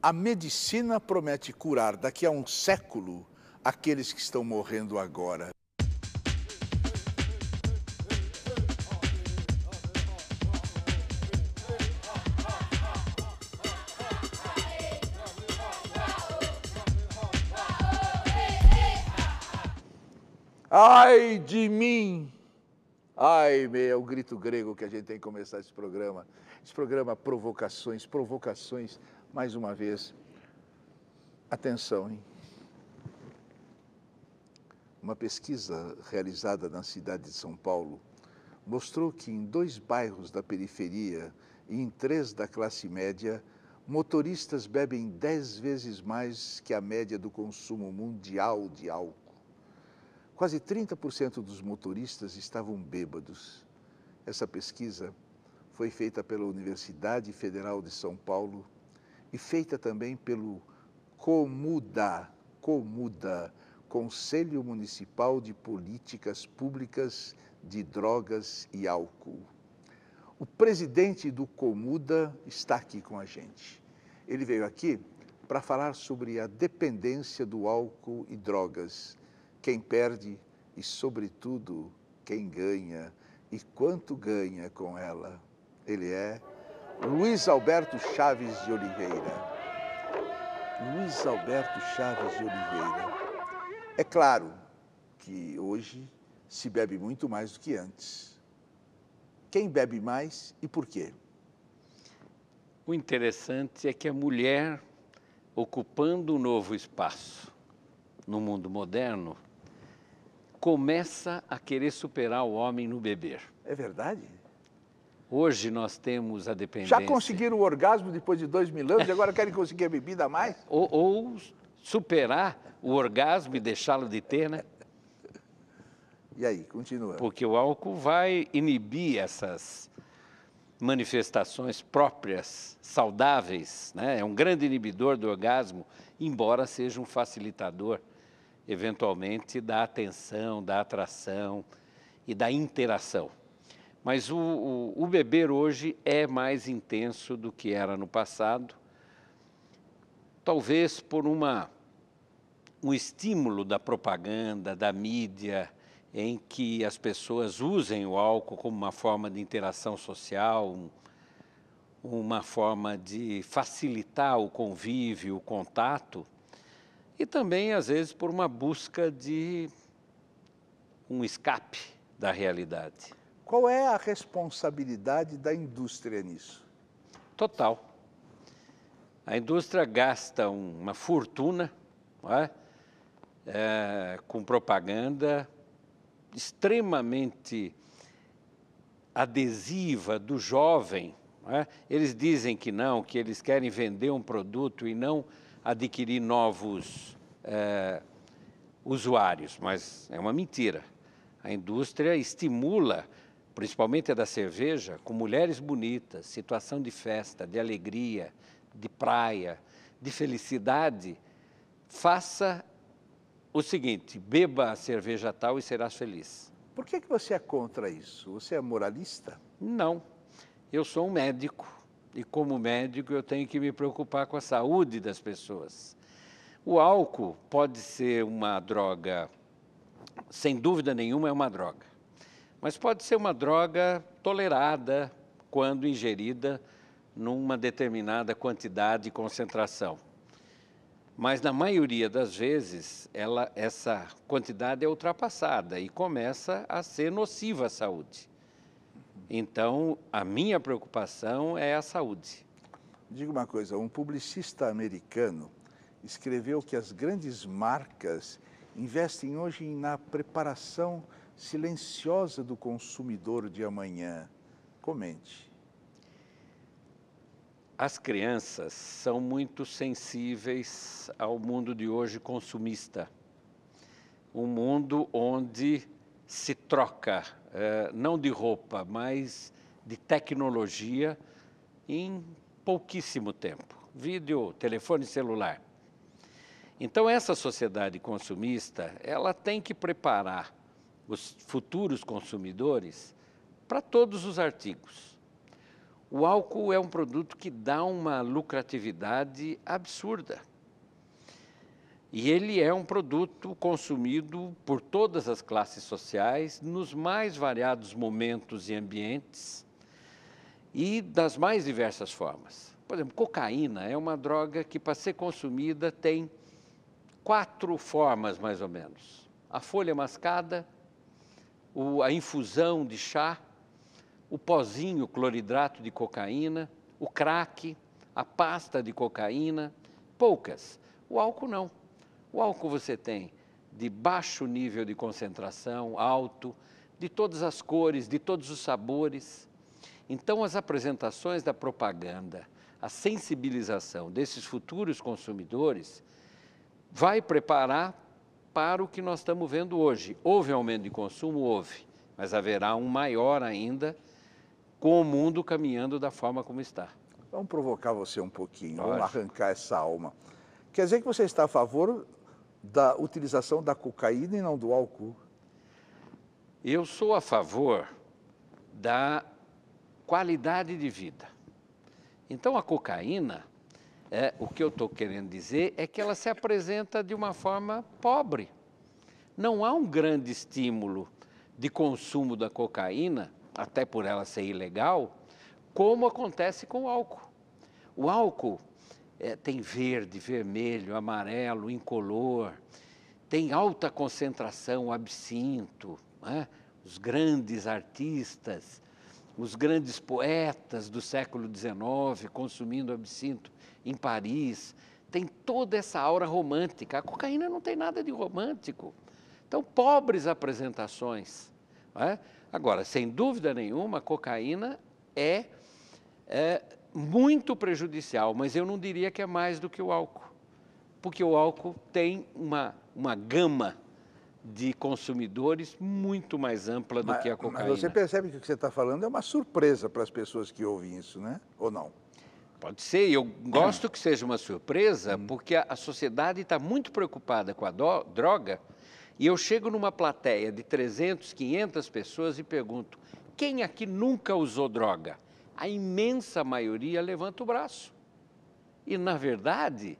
A medicina promete curar daqui a um século aqueles que estão morrendo agora. Ai de mim! Ai, meu, é o grito grego que a gente tem que começar esse programa. Esse programa Provocações, Provocações, mais uma vez. Atenção, hein? Uma pesquisa realizada na cidade de São Paulo mostrou que em dois bairros da periferia e em três da classe média, motoristas bebem dez vezes mais que a média do consumo mundial de álcool. Quase 30% dos motoristas estavam bêbados. Essa pesquisa foi feita pela Universidade Federal de São Paulo e feita também pelo Comuda, Comuda, Conselho Municipal de Políticas Públicas de Drogas e Álcool. O presidente do Comuda está aqui com a gente. Ele veio aqui para falar sobre a dependência do álcool e drogas quem perde e, sobretudo, quem ganha e quanto ganha com ela. Ele é Luiz Alberto Chaves de Oliveira. Luiz Alberto Chaves de Oliveira. É claro que hoje se bebe muito mais do que antes. Quem bebe mais e por quê? O interessante é que a mulher, ocupando um novo espaço no mundo moderno, começa a querer superar o homem no beber. É verdade? Hoje nós temos a dependência. Já conseguiram o orgasmo depois de dois mil anos e agora querem conseguir a bebida a mais? Ou, ou superar o orgasmo e deixá-lo de ter, né? E aí, continua. Porque o álcool vai inibir essas manifestações próprias, saudáveis, né? É um grande inibidor do orgasmo, embora seja um facilitador eventualmente, da atenção, da atração e da interação. Mas o, o, o, beber hoje é mais intenso do que era no passado, talvez por uma, um estímulo da propaganda, da mídia, em que as pessoas usem o álcool como uma forma de interação social, um, uma forma de facilitar o convívio, o contato e também, às vezes, por uma busca de um escape da realidade. Qual é a responsabilidade da indústria nisso? Total. A indústria gasta uma fortuna é? É, com propaganda extremamente adesiva do jovem. É? Eles dizem que não, que eles querem vender um produto e não adquirir novos é, usuários, mas é uma mentira. A indústria estimula, principalmente a da cerveja, com mulheres bonitas, situação de festa, de alegria, de praia, de felicidade. Faça o seguinte: beba a cerveja tal e serás feliz. Por que, que você é contra isso? Você é moralista? Não. Eu sou um médico e como médico eu tenho que me preocupar com a saúde das pessoas. O álcool pode ser uma droga, sem dúvida nenhuma é uma droga, mas pode ser uma droga tolerada quando ingerida numa determinada quantidade e concentração. Mas na maioria das vezes, ela, essa quantidade é ultrapassada e começa a ser nociva à saúde. Então, a minha preocupação é a saúde. Diga uma coisa, um publicista americano escreveu que as grandes marcas investem hoje na preparação silenciosa do consumidor de amanhã. Comente. As crianças são muito sensíveis ao mundo de hoje consumista. Um mundo onde se troca é, não de roupa, mas de tecnologia em pouquíssimo tempo. Vídeo, telefone celular. Então essa sociedade consumista, ela tem que preparar os futuros consumidores para todos os artigos. O álcool é um produto que dá uma lucratividade absurda. E ele é um produto consumido por todas as classes sociais, nos mais variados momentos e ambientes e das mais diversas formas. Por exemplo, cocaína é uma droga que, para ser consumida, tem quatro formas, mais ou menos: a folha mascada, o, a infusão de chá, o pozinho cloridrato de cocaína, o crack, a pasta de cocaína, poucas. O álcool não. O álcool você tem de baixo nível de concentração, alto, de todas as cores, de todos os sabores. Então, as apresentações da propaganda, a sensibilização desses futuros consumidores vai preparar para o que nós estamos vendo hoje. Houve aumento de consumo? Houve, mas haverá um maior ainda com o mundo caminhando da forma como está. Vamos provocar você um pouquinho, Lógico. vamos arrancar essa alma. Quer dizer que você está a favor da utilização da cocaína e não do álcool? Eu sou a favor da qualidade de vida. Então, a cocaína, é, o que eu estou querendo dizer é que ela se apresenta de uma forma pobre. Não há um grande estímulo de consumo da cocaína, até por ela ser ilegal, como acontece com o álcool. O álcool é, tem verde, vermelho, amarelo, incolor, tem alta concentração, absinto, né? os grandes artistas, os grandes poetas do século XIX consumindo absinto em Paris, tem toda essa aura romântica. A cocaína não tem nada de romântico. Então, pobres apresentações. É? Agora, sem dúvida nenhuma, a cocaína é, é muito prejudicial, mas eu não diria que é mais do que o álcool, porque o álcool tem uma, uma gama de consumidores muito mais ampla do mas, que a cocaína. Mas você percebe que o que você está falando é uma surpresa para as pessoas que ouvem isso, né? Ou não? Pode ser, eu gosto que seja uma surpresa, hum. porque a, a sociedade está muito preocupada com a do, droga, e eu chego numa plateia de 300, 500 pessoas e pergunto: quem aqui nunca usou droga? a imensa maioria levanta o braço. E, na verdade,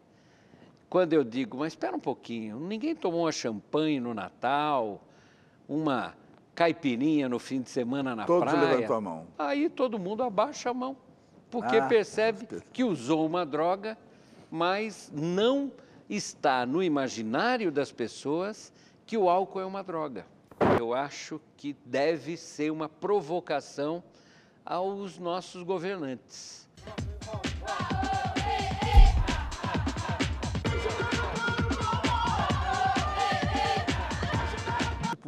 quando eu digo, mas espera um pouquinho, ninguém tomou uma champanhe no Natal, uma caipirinha no fim de semana na Todos praia. levantam a mão. Aí todo mundo abaixa a mão, porque ah, percebe que usou uma droga, mas não está no imaginário das pessoas que o álcool é uma droga. Eu acho que deve ser uma provocação aos nossos governantes.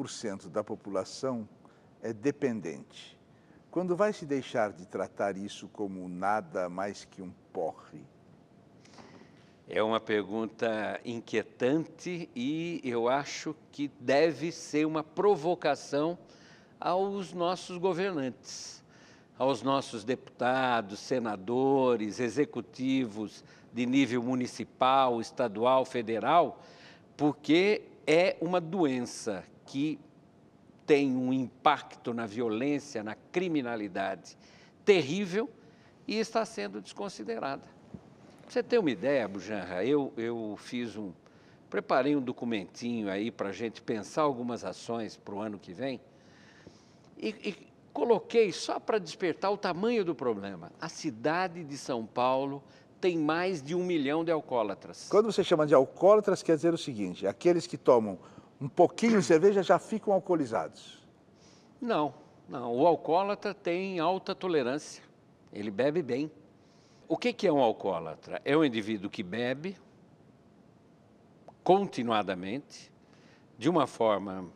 Por cento da população é dependente. Quando vai se deixar de tratar isso como nada mais que um porre? É uma pergunta inquietante e eu acho que deve ser uma provocação aos nossos governantes aos nossos deputados, senadores, executivos de nível municipal, estadual, federal, porque é uma doença que tem um impacto na violência, na criminalidade terrível e está sendo desconsiderada. Você ter uma ideia, Bujanra, eu, eu fiz um, preparei um documentinho aí para a gente pensar algumas ações para o ano que vem. E, e coloquei só para despertar o tamanho do problema. A cidade de São Paulo tem mais de um milhão de alcoólatras. Quando você chama de alcoólatras, quer dizer o seguinte: aqueles que tomam um pouquinho de cerveja já ficam alcoolizados. Não, não. O alcoólatra tem alta tolerância. Ele bebe bem. O que, que é um alcoólatra? É um indivíduo que bebe continuadamente, de uma forma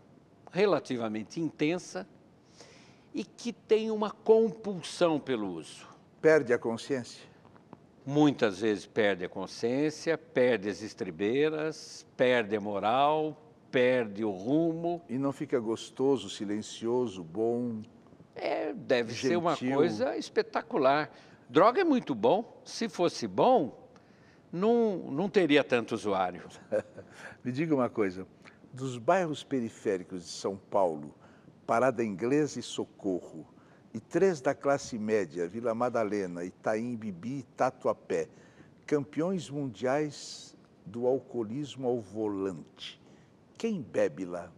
relativamente intensa, e que tem uma compulsão pelo uso. Perde a consciência? Muitas vezes perde a consciência, perde as estribeiras, perde a moral, perde o rumo. E não fica gostoso, silencioso, bom? É, deve gentil. ser uma coisa espetacular. Droga é muito bom. Se fosse bom, não, não teria tanto usuário. Me diga uma coisa: dos bairros periféricos de São Paulo, Parada Inglesa e Socorro e três da classe média, Vila Madalena, Itaim Bibi e Tatuapé, campeões mundiais do alcoolismo ao volante. Quem bebe lá?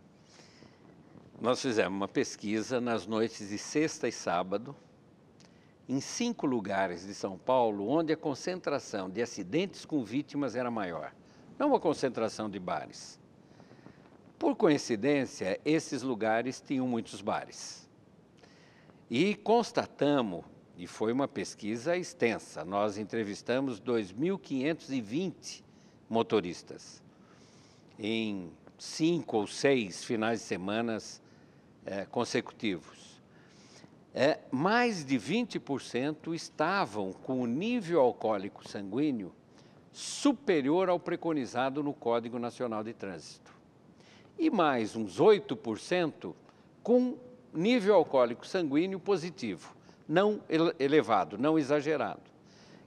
Nós fizemos uma pesquisa nas noites de sexta e sábado, em cinco lugares de São Paulo, onde a concentração de acidentes com vítimas era maior. Não uma concentração de bares. Por coincidência, esses lugares tinham muitos bares. E constatamos, e foi uma pesquisa extensa, nós entrevistamos 2.520 motoristas em cinco ou seis finais de semanas é, consecutivos. É, mais de 20% estavam com o nível alcoólico sanguíneo superior ao preconizado no Código Nacional de Trânsito. E mais uns 8% com nível alcoólico sanguíneo positivo, não elevado, não exagerado.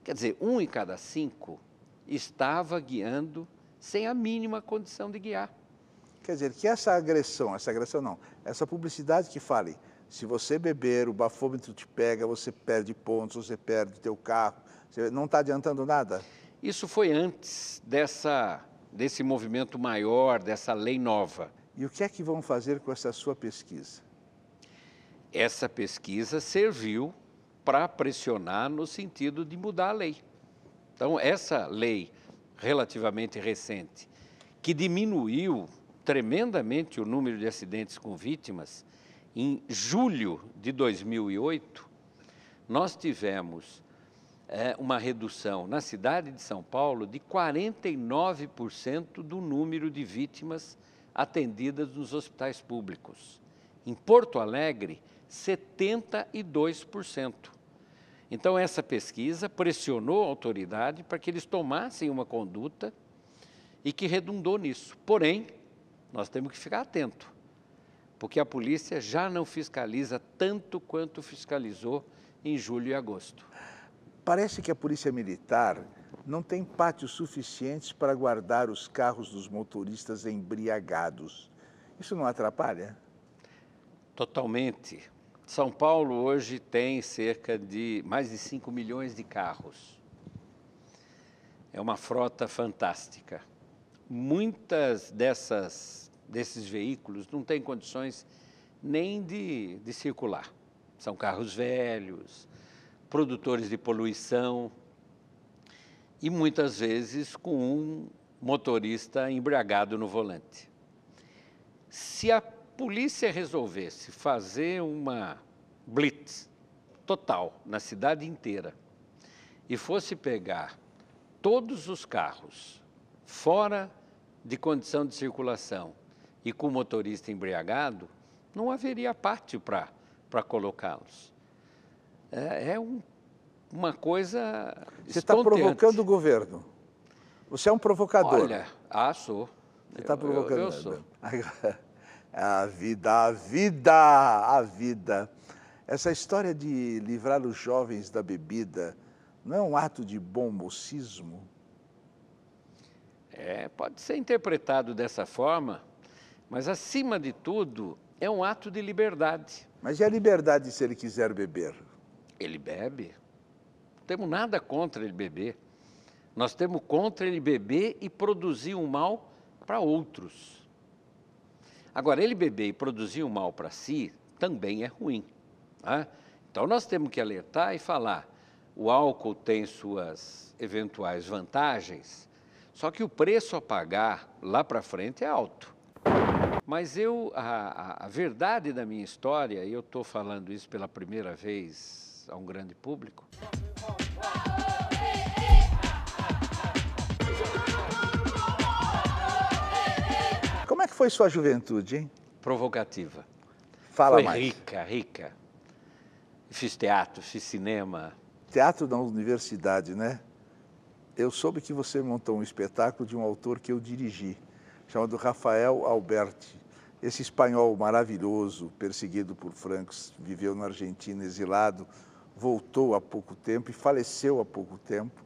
Quer dizer, um em cada cinco estava guiando sem a mínima condição de guiar. Quer dizer, que essa agressão, essa agressão não, essa publicidade que fale, se você beber, o bafômetro te pega, você perde pontos, você perde teu carro, não está adiantando nada? Isso foi antes dessa, desse movimento maior, dessa lei nova. E o que é que vão fazer com essa sua pesquisa? Essa pesquisa serviu para pressionar no sentido de mudar a lei. Então, essa lei relativamente recente, que diminuiu tremendamente o número de acidentes com vítimas, em julho de 2008, nós tivemos é, uma redução na cidade de São Paulo de 49% do número de vítimas atendidas nos hospitais públicos. Em Porto Alegre, 72%. Então, essa pesquisa pressionou a autoridade para que eles tomassem uma conduta e que redundou nisso. Porém, nós temos que ficar atento, porque a polícia já não fiscaliza tanto quanto fiscalizou em julho e agosto. Parece que a polícia militar não tem pátios suficientes para guardar os carros dos motoristas embriagados. Isso não atrapalha? Totalmente. São Paulo hoje tem cerca de mais de 5 milhões de carros. É uma frota fantástica muitas dessas, desses veículos não têm condições nem de, de circular. São carros velhos, produtores de poluição e muitas vezes com um motorista embriagado no volante. Se a polícia resolvesse fazer uma blitz total na cidade inteira e fosse pegar todos os carros fora de condição de circulação e com o motorista embriagado, não haveria pátio para colocá-los. É, é um, uma coisa. Você está provocando o governo. Você é um provocador. Olha, ah, sou. Você está provocando. Eu, eu sou. A vida, a vida, a vida. Essa história de livrar os jovens da bebida não é um ato de bom mocismo? É, pode ser interpretado dessa forma, mas acima de tudo é um ato de liberdade. Mas e a liberdade se ele quiser beber? Ele bebe. Não temos nada contra ele beber. Nós temos contra ele beber e produzir um mal para outros. Agora, ele beber e produzir um mal para si também é ruim. Né? Então, nós temos que alertar e falar: o álcool tem suas eventuais vantagens, só que o preço a pagar lá para frente é alto. Mas eu, a, a, verdade da minha história, e eu estou falando isso pela primeira vez a um grande público. Como é que foi sua juventude, hein? Provocativa. Fala foi mais. rica, rica. Fiz teatro, fiz cinema. Teatro na universidade, né? Eu soube que você montou um espetáculo de um autor que eu dirigi, chamado Rafael Alberti. Esse espanhol maravilhoso, perseguido por francos, viveu na Argentina exilado, voltou há pouco tempo e faleceu há pouco tempo.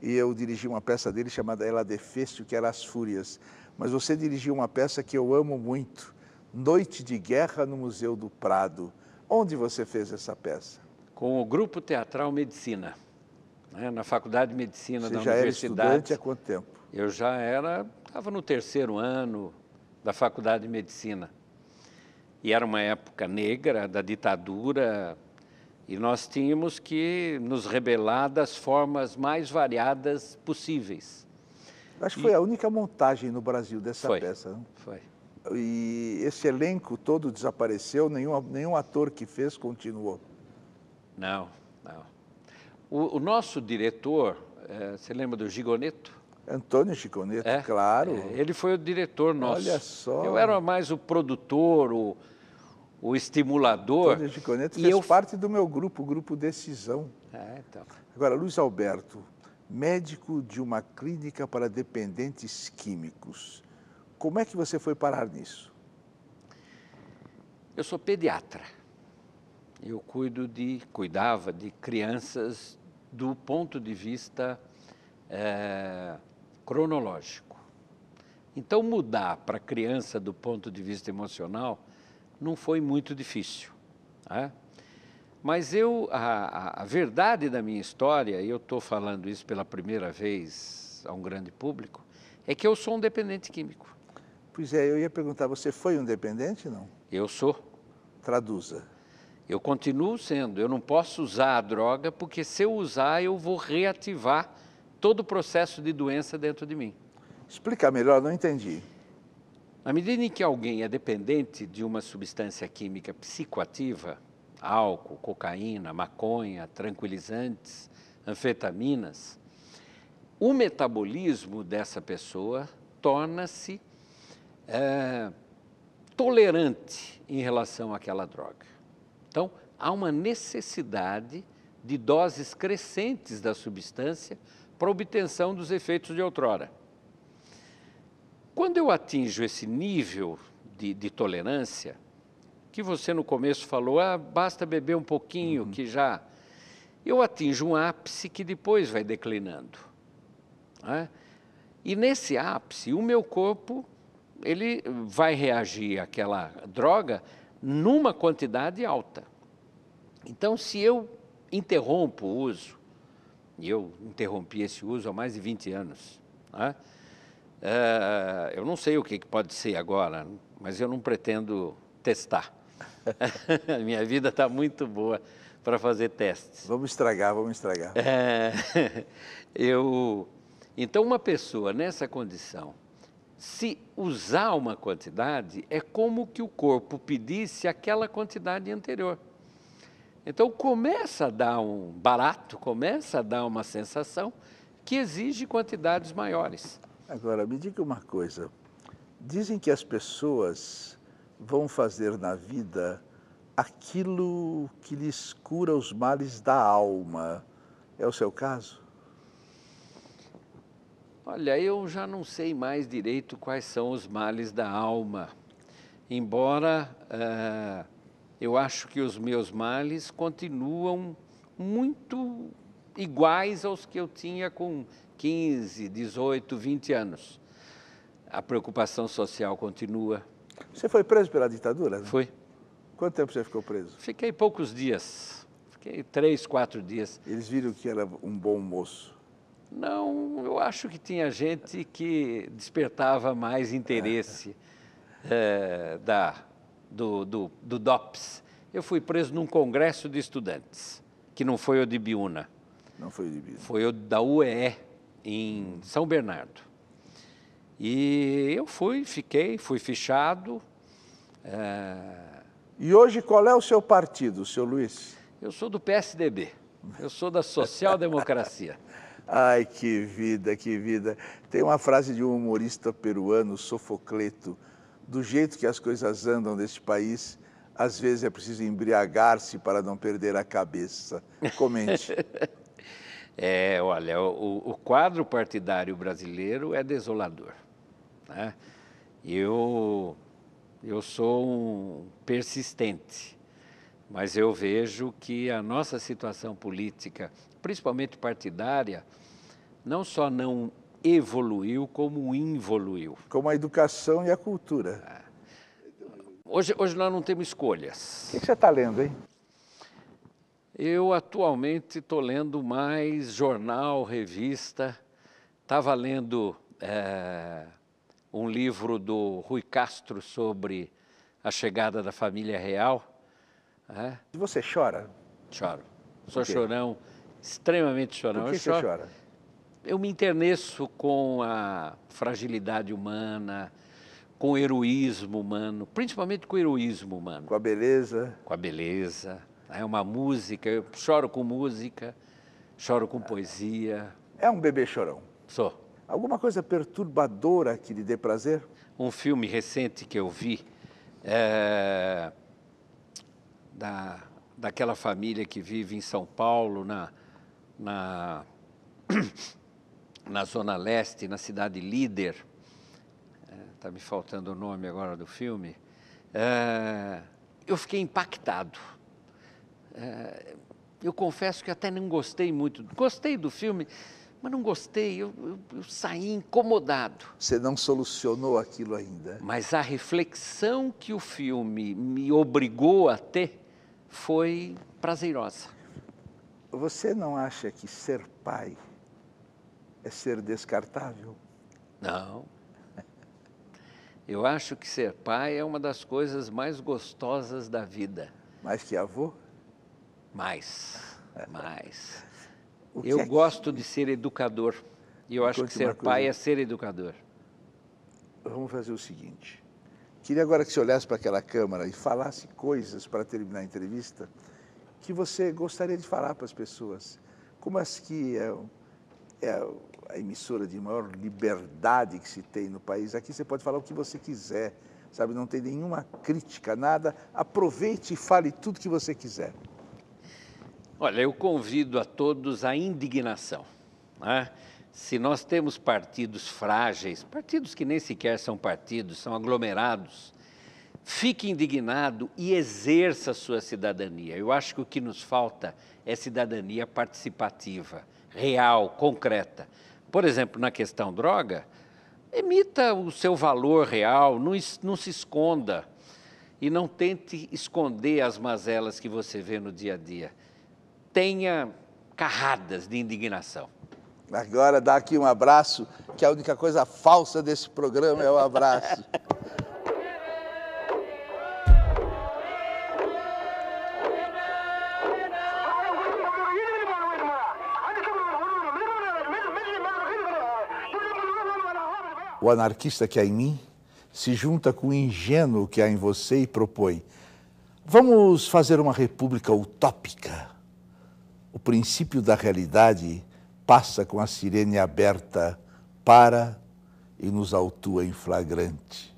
E eu dirigi uma peça dele chamada Ela Defeste, que era As Fúrias. Mas você dirigiu uma peça que eu amo muito, Noite de Guerra no Museu do Prado. Onde você fez essa peça? Com o Grupo Teatral Medicina, né, na Faculdade de Medicina você da já Universidade. Era estudante há quanto tempo? Eu já era, estava no terceiro ano da Faculdade de Medicina. E era uma época negra da ditadura, e nós tínhamos que nos rebelar das formas mais variadas possíveis. Acho que foi a única montagem no Brasil dessa foi, peça. Não? Foi. E esse elenco todo desapareceu, nenhum, nenhum ator que fez continuou. Não. O, o nosso diretor, é, você lembra do Gigoneto? Antônio Chiconeto, é, claro. É, ele foi o diretor nosso. Olha só. Eu era mais o produtor, o, o estimulador. Antônio Chiconeto fez eu... parte do meu grupo, o Grupo Decisão. É, então. Agora, Luiz Alberto, médico de uma clínica para dependentes químicos. Como é que você foi parar nisso? Eu sou pediatra. Eu cuido de, cuidava de crianças do ponto de vista é, cronológico. Então, mudar para a criança do ponto de vista emocional não foi muito difícil. Né? Mas eu, a, a, verdade da minha história, e eu estou falando isso pela primeira vez a um grande público, é que eu sou um dependente químico. Pois é, eu ia perguntar, você foi um dependente, não? Eu sou. Traduza. Eu continuo sendo. Eu não posso usar a droga, porque se eu usar, eu vou reativar todo o processo de doença dentro de mim. Explica melhor, não entendi. Na medida em que alguém é dependente de uma substância química psicoativa, álcool, cocaína, maconha, tranquilizantes, anfetaminas, o metabolismo dessa pessoa torna-se é, tolerante em relação àquela droga. Então, há uma necessidade de doses crescentes da substância para obtenção dos efeitos de outrora. Quando eu atinjo esse nível de, de tolerância, que você no começo falou, ah, basta beber um pouquinho, uhum. que já. Eu atinjo um ápice que depois vai declinando. Né? E nesse ápice, o meu corpo ele vai reagir àquela droga numa quantidade alta. Então, se eu interrompo o uso, e eu interrompi esse uso há mais de 20 anos. Né? É, eu não sei o que pode ser agora, mas eu não pretendo testar. A minha vida está muito boa para fazer testes. Vamos estragar, vamos estragar. É, eu, então, uma pessoa nessa condição, se usar uma quantidade, é como que o corpo pedisse aquela quantidade anterior. Então começa a dar um barato, começa a dar uma sensação que exige quantidades maiores. Agora, me diga uma coisa. Dizem que as pessoas vão fazer na vida aquilo que lhes cura os males da alma. É o seu caso? Olha, eu já não sei mais direito quais são os males da alma. Embora. Uh, eu acho que os meus males continuam muito iguais aos que eu tinha com 15, 18, 20 anos. A preocupação social continua. Você foi preso pela ditadura? Né? Fui. Quanto tempo você ficou preso? Fiquei poucos dias. Fiquei três, quatro dias. Eles viram que era um bom moço? Não, eu acho que tinha gente que despertava mais interesse é, da, do, do, do DOPS. Eu fui preso num congresso de estudantes, que não foi o de Biúna. Não foi o de Biúna. Foi o da UEE, em São Bernardo. E eu fui, fiquei, fui fichado. É... E hoje qual é o seu partido, seu Luiz? Eu sou do PSDB. Eu sou da Social Democracia. Ai, que vida, que vida. Tem uma frase de um humorista peruano, Sofocleto, do jeito que as coisas andam neste país, às vezes é preciso embriagar-se para não perder a cabeça. Comente. é, olha, o, o, quadro partidário brasileiro é desolador. Né? Eu, eu sou um persistente, mas eu vejo que a nossa situação política, principalmente partidária, não só não evoluiu, como involuiu. Como a educação e a cultura. Hoje, hoje nós não temos escolhas. O que, que você está lendo, hein? Eu atualmente estou lendo mais jornal, revista. Estava lendo é, um livro do Rui Castro sobre a chegada da família real. É. E você chora? Choro. Sou chorão, extremamente chorão. Por que eu você chora? Eu me interneço com a fragilidade humana, com o heroísmo humano, principalmente com o heroísmo humano. Com a beleza. Com a beleza. É uma música, eu choro com música, choro com poesia. É um bebê chorão? Sou. Alguma coisa perturbadora que lhe dê prazer? Um filme recente que eu vi é, da, daquela família que vive em São Paulo, na, na, na Zona Leste, na cidade líder. Está é, me faltando o nome agora do filme. É, eu fiquei impactado é, eu confesso que até não gostei muito. Gostei do filme, mas não gostei. Eu, eu, eu, saí incomodado. Você não solucionou aquilo ainda? Mas a reflexão que o filme me obrigou a ter foi prazerosa. Você não acha que ser pai é ser descartável? Não. Eu acho que ser pai é uma das coisas mais gostosas da vida. Mais que avô? Mais, mais. Eu é gosto de ser educador. E eu acho que ser pai é ser educador. Vamos fazer o seguinte. Queria agora que você olhasse para aquela câmera e falasse coisas para terminar a entrevista que você gostaria de falar para as pessoas. Como as que é, é a emissora de maior liberdade que se tem no país. Aqui você pode falar o que você quiser, sabe? Não tem nenhuma crítica, nada. Aproveite e fale tudo que você quiser. Olha, eu convido a todos à indignação. Né? Se nós temos partidos frágeis, partidos que nem sequer são partidos, são aglomerados, fique indignado e exerça a sua cidadania. Eu acho que o que nos falta é cidadania participativa, real, concreta. Por exemplo, na questão droga, emita o seu valor real, não, não se esconda e não tente esconder as mazelas que você vê no dia a dia tenha carradas de indignação. Agora dá aqui um abraço, que a única coisa falsa desse programa é o abraço. O anarquista que há em mim se junta com o ingênuo que há em você e propõe: vamos fazer uma república utópica o princípio da realidade passa com a sirene aberta, para e nos autua em flagrante.